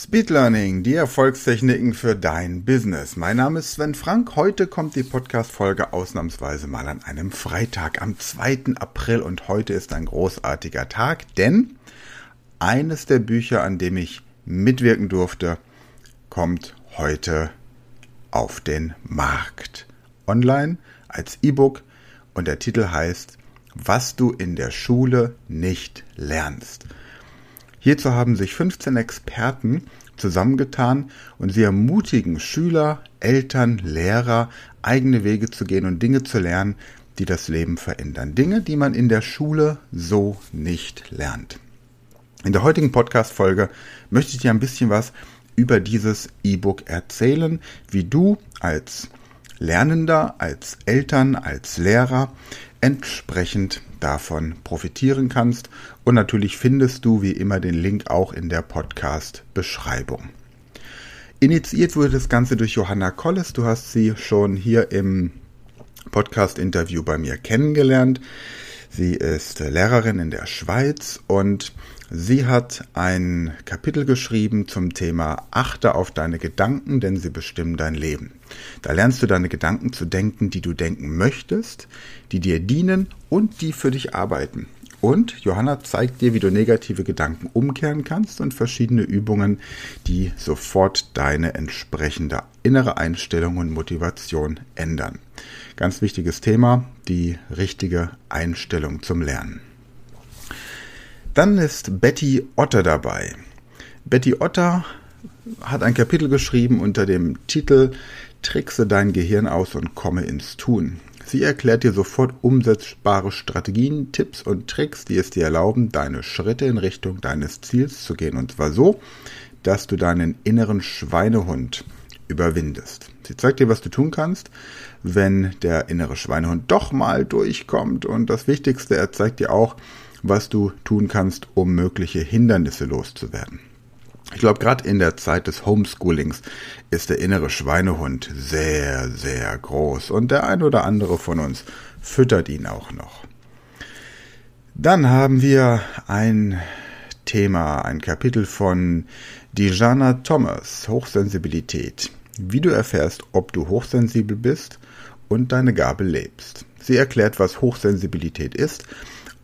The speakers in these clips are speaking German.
Speed Learning, die Erfolgstechniken für dein Business. Mein Name ist Sven Frank. Heute kommt die Podcast-Folge ausnahmsweise mal an einem Freitag am 2. April und heute ist ein großartiger Tag, denn eines der Bücher, an dem ich mitwirken durfte, kommt heute auf den Markt. Online als E-Book und der Titel heißt Was du in der Schule nicht lernst. Hierzu haben sich 15 Experten zusammengetan und sie ermutigen Schüler, Eltern, Lehrer, eigene Wege zu gehen und Dinge zu lernen, die das Leben verändern. Dinge, die man in der Schule so nicht lernt. In der heutigen Podcast-Folge möchte ich dir ein bisschen was über dieses E-Book erzählen, wie du als Lernender, als Eltern, als Lehrer entsprechend davon profitieren kannst. Und natürlich findest du wie immer den Link auch in der Podcast-Beschreibung. Initiiert wurde das Ganze durch Johanna Colles. Du hast sie schon hier im Podcast-Interview bei mir kennengelernt. Sie ist Lehrerin in der Schweiz und sie hat ein Kapitel geschrieben zum Thema Achte auf deine Gedanken, denn sie bestimmen dein Leben. Da lernst du deine Gedanken zu denken, die du denken möchtest, die dir dienen und die für dich arbeiten. Und Johanna zeigt dir, wie du negative Gedanken umkehren kannst und verschiedene Übungen, die sofort deine entsprechende innere Einstellung und Motivation ändern. Ganz wichtiges Thema, die richtige Einstellung zum Lernen. Dann ist Betty Otter dabei. Betty Otter hat ein Kapitel geschrieben unter dem Titel Trickse dein Gehirn aus und komme ins Tun. Sie erklärt dir sofort umsetzbare Strategien, Tipps und Tricks, die es dir erlauben, deine Schritte in Richtung deines Ziels zu gehen. Und zwar so, dass du deinen inneren Schweinehund überwindest. Sie zeigt dir, was du tun kannst, wenn der innere Schweinehund doch mal durchkommt. Und das Wichtigste, er zeigt dir auch, was du tun kannst, um mögliche Hindernisse loszuwerden. Ich glaube, gerade in der Zeit des Homeschoolings ist der innere Schweinehund sehr, sehr groß und der ein oder andere von uns füttert ihn auch noch. Dann haben wir ein Thema, ein Kapitel von Dijana Thomas, Hochsensibilität. Wie du erfährst, ob du hochsensibel bist und deine Gabe lebst. Sie erklärt, was Hochsensibilität ist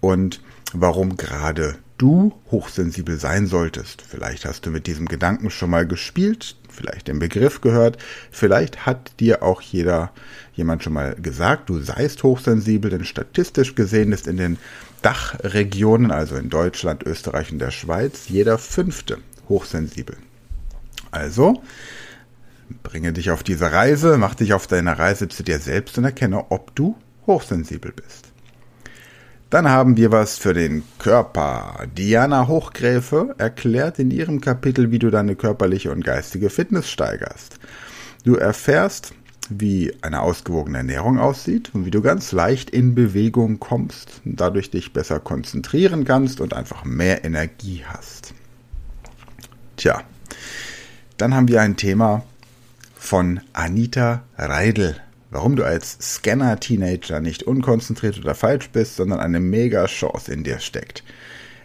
und warum gerade du hochsensibel sein solltest. Vielleicht hast du mit diesem Gedanken schon mal gespielt, vielleicht den Begriff gehört, vielleicht hat dir auch jeder jemand schon mal gesagt, du seist hochsensibel, denn statistisch gesehen ist in den Dachregionen, also in Deutschland, Österreich und der Schweiz, jeder fünfte hochsensibel. Also, bringe dich auf diese Reise, mach dich auf deiner Reise zu dir selbst und erkenne, ob du hochsensibel bist. Dann haben wir was für den Körper. Diana Hochgräfe erklärt in ihrem Kapitel, wie du deine körperliche und geistige Fitness steigerst. Du erfährst, wie eine ausgewogene Ernährung aussieht und wie du ganz leicht in Bewegung kommst, dadurch dich besser konzentrieren kannst und einfach mehr Energie hast. Tja, dann haben wir ein Thema von Anita Reidel warum du als Scanner-Teenager nicht unkonzentriert oder falsch bist, sondern eine Mega-Chance in dir steckt.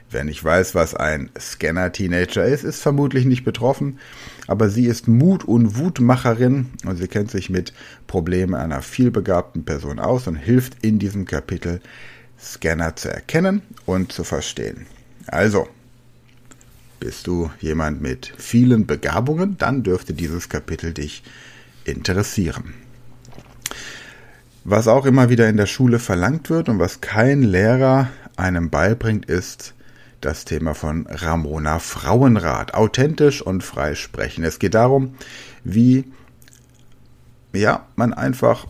Wer nicht weiß, was ein Scanner-Teenager ist, ist vermutlich nicht betroffen, aber sie ist Mut- und Wutmacherin und sie kennt sich mit Problemen einer vielbegabten Person aus und hilft in diesem Kapitel, Scanner zu erkennen und zu verstehen. Also, bist du jemand mit vielen Begabungen, dann dürfte dieses Kapitel dich interessieren. Was auch immer wieder in der Schule verlangt wird und was kein Lehrer einem beibringt, ist das Thema von Ramona Frauenrat. Authentisch und frei sprechen. Es geht darum, wie ja, man einfach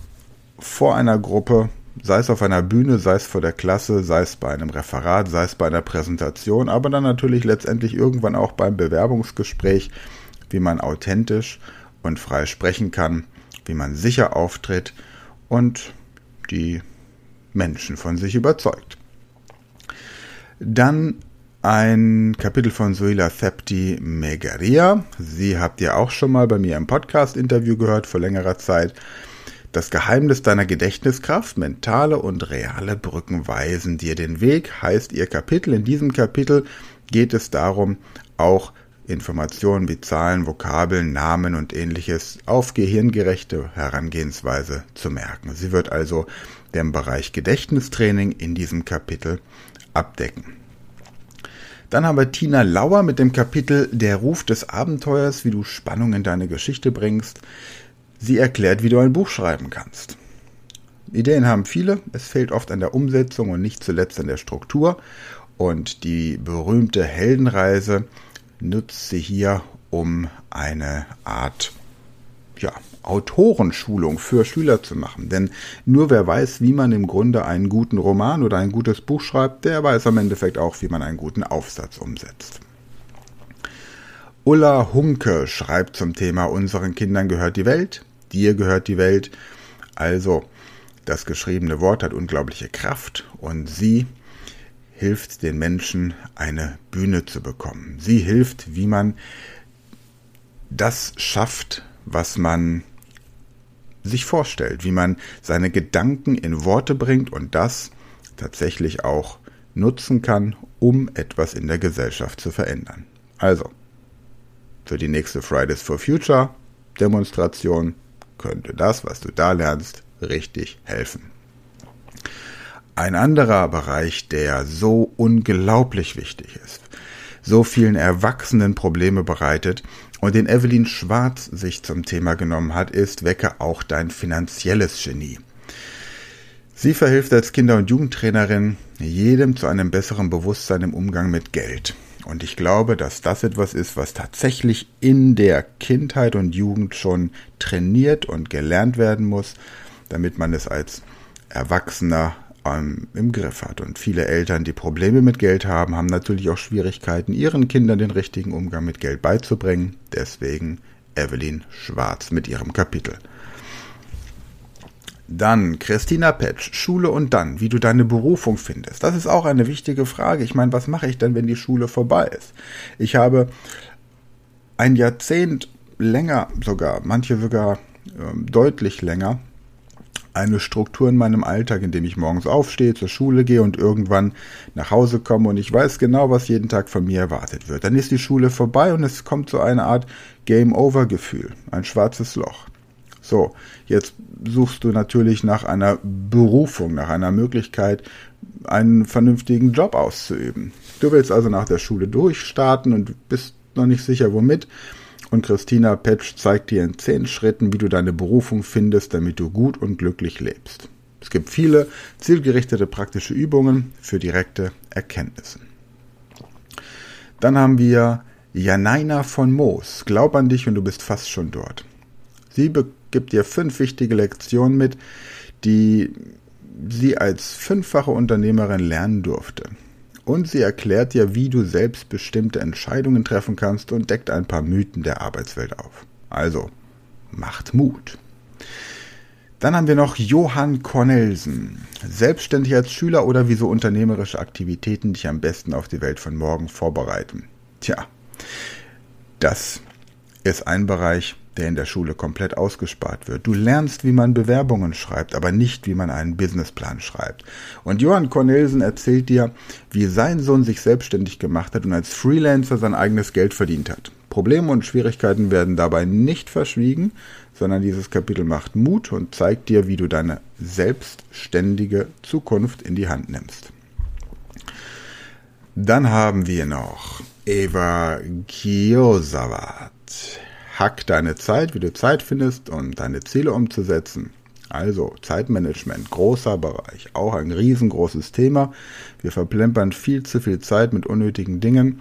vor einer Gruppe, sei es auf einer Bühne, sei es vor der Klasse, sei es bei einem Referat, sei es bei einer Präsentation, aber dann natürlich letztendlich irgendwann auch beim Bewerbungsgespräch, wie man authentisch und frei sprechen kann, wie man sicher auftritt und die Menschen von sich überzeugt. Dann ein Kapitel von Suila Thepti Megaria. Sie habt ihr auch schon mal bei mir im Podcast-Interview gehört vor längerer Zeit. Das Geheimnis deiner Gedächtniskraft, mentale und reale Brücken weisen dir den Weg, heißt ihr Kapitel. In diesem Kapitel geht es darum, auch Informationen wie Zahlen, Vokabeln, Namen und ähnliches auf gehirngerechte Herangehensweise zu merken. Sie wird also den Bereich Gedächtnistraining in diesem Kapitel abdecken. Dann haben wir Tina Lauer mit dem Kapitel Der Ruf des Abenteuers, wie du Spannung in deine Geschichte bringst. Sie erklärt, wie du ein Buch schreiben kannst. Ideen haben viele, es fehlt oft an der Umsetzung und nicht zuletzt an der Struktur. Und die berühmte Heldenreise nutzt sie hier, um eine Art ja, Autorenschulung für Schüler zu machen. Denn nur wer weiß, wie man im Grunde einen guten Roman oder ein gutes Buch schreibt, der weiß am Endeffekt auch, wie man einen guten Aufsatz umsetzt. Ulla Hunke schreibt zum Thema Unseren Kindern gehört die Welt, dir gehört die Welt. Also, das geschriebene Wort hat unglaubliche Kraft und sie hilft den Menschen, eine Bühne zu bekommen. Sie hilft, wie man das schafft, was man sich vorstellt, wie man seine Gedanken in Worte bringt und das tatsächlich auch nutzen kann, um etwas in der Gesellschaft zu verändern. Also, für die nächste Fridays for Future Demonstration könnte das, was du da lernst, richtig helfen. Ein anderer Bereich, der so unglaublich wichtig ist, so vielen Erwachsenen Probleme bereitet und den Evelyn Schwarz sich zum Thema genommen hat, ist Wecke auch dein finanzielles Genie. Sie verhilft als Kinder- und Jugendtrainerin jedem zu einem besseren Bewusstsein im Umgang mit Geld. Und ich glaube, dass das etwas ist, was tatsächlich in der Kindheit und Jugend schon trainiert und gelernt werden muss, damit man es als Erwachsener im Griff hat. Und viele Eltern, die Probleme mit Geld haben, haben natürlich auch Schwierigkeiten, ihren Kindern den richtigen Umgang mit Geld beizubringen. Deswegen Evelyn Schwarz mit ihrem Kapitel. Dann Christina Petsch, Schule und dann, wie du deine Berufung findest. Das ist auch eine wichtige Frage. Ich meine, was mache ich denn, wenn die Schule vorbei ist? Ich habe ein Jahrzehnt länger sogar, manche sogar äh, deutlich länger, eine Struktur in meinem Alltag, in dem ich morgens aufstehe, zur Schule gehe und irgendwann nach Hause komme und ich weiß genau, was jeden Tag von mir erwartet wird. Dann ist die Schule vorbei und es kommt so eine Art Game-Over-Gefühl, ein schwarzes Loch. So, jetzt suchst du natürlich nach einer Berufung, nach einer Möglichkeit, einen vernünftigen Job auszuüben. Du willst also nach der Schule durchstarten und bist noch nicht sicher womit. Und Christina Petsch zeigt dir in zehn Schritten, wie du deine Berufung findest, damit du gut und glücklich lebst. Es gibt viele zielgerichtete praktische Übungen für direkte Erkenntnisse. Dann haben wir Janaina von Moos. Glaub an dich und du bist fast schon dort. Sie gibt dir fünf wichtige Lektionen mit, die sie als fünffache Unternehmerin lernen durfte. Und sie erklärt dir, wie du selbstbestimmte Entscheidungen treffen kannst und deckt ein paar Mythen der Arbeitswelt auf. Also, macht Mut. Dann haben wir noch Johann Cornelsen. Selbstständig als Schüler oder wieso unternehmerische Aktivitäten dich am besten auf die Welt von morgen vorbereiten. Tja, das ist ein Bereich, der in der Schule komplett ausgespart wird. Du lernst, wie man Bewerbungen schreibt, aber nicht, wie man einen Businessplan schreibt. Und Johann Cornelsen erzählt dir, wie sein Sohn sich selbstständig gemacht hat und als Freelancer sein eigenes Geld verdient hat. Probleme und Schwierigkeiten werden dabei nicht verschwiegen, sondern dieses Kapitel macht Mut und zeigt dir, wie du deine selbstständige Zukunft in die Hand nimmst. Dann haben wir noch Eva Kiyosawat. Hack deine Zeit, wie du Zeit findest, um deine Ziele umzusetzen. Also Zeitmanagement, großer Bereich, auch ein riesengroßes Thema. Wir verplempern viel zu viel Zeit mit unnötigen Dingen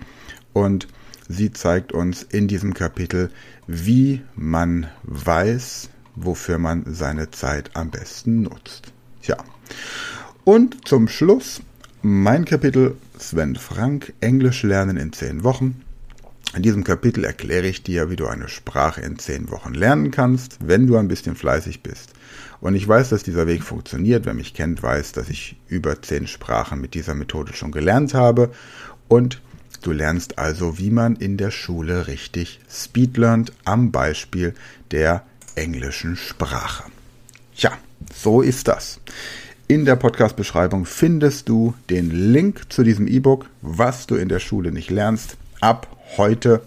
und sie zeigt uns in diesem Kapitel, wie man weiß, wofür man seine Zeit am besten nutzt. Tja. Und zum Schluss mein Kapitel Sven Frank, Englisch lernen in zehn Wochen. In diesem Kapitel erkläre ich dir, wie du eine Sprache in zehn Wochen lernen kannst, wenn du ein bisschen fleißig bist. Und ich weiß, dass dieser Weg funktioniert. Wer mich kennt, weiß, dass ich über zehn Sprachen mit dieser Methode schon gelernt habe. Und du lernst also, wie man in der Schule richtig Speed lernt, am Beispiel der englischen Sprache. Ja, so ist das. In der Podcast-Beschreibung findest du den Link zu diesem E-Book, was du in der Schule nicht lernst, ab heute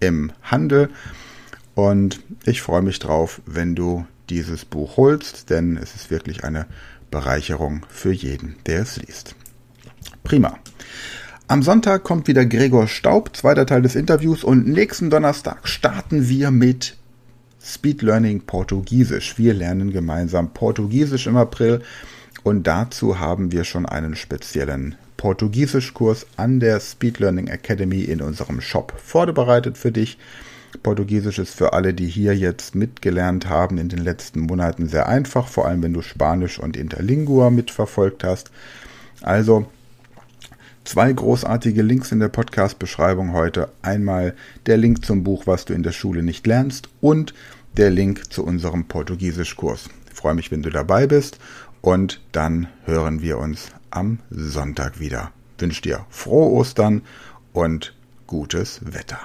im Handel. Und ich freue mich drauf, wenn du dieses Buch holst, denn es ist wirklich eine Bereicherung für jeden, der es liest. Prima. Am Sonntag kommt wieder Gregor Staub, zweiter Teil des Interviews und nächsten Donnerstag starten wir mit Speed Learning Portugiesisch. Wir lernen gemeinsam Portugiesisch im April und dazu haben wir schon einen speziellen Portugiesischkurs an der Speed Learning Academy in unserem Shop vorbereitet für dich. Portugiesisch ist für alle, die hier jetzt mitgelernt haben, in den letzten Monaten sehr einfach, vor allem wenn du Spanisch und Interlingua mitverfolgt hast. Also zwei großartige Links in der Podcast-Beschreibung heute. Einmal der Link zum Buch, was du in der Schule nicht lernst und der Link zu unserem Portugiesischkurs. Ich freue mich, wenn du dabei bist und dann hören wir uns am Sonntag wieder. Wünsche dir frohe Ostern und gutes Wetter.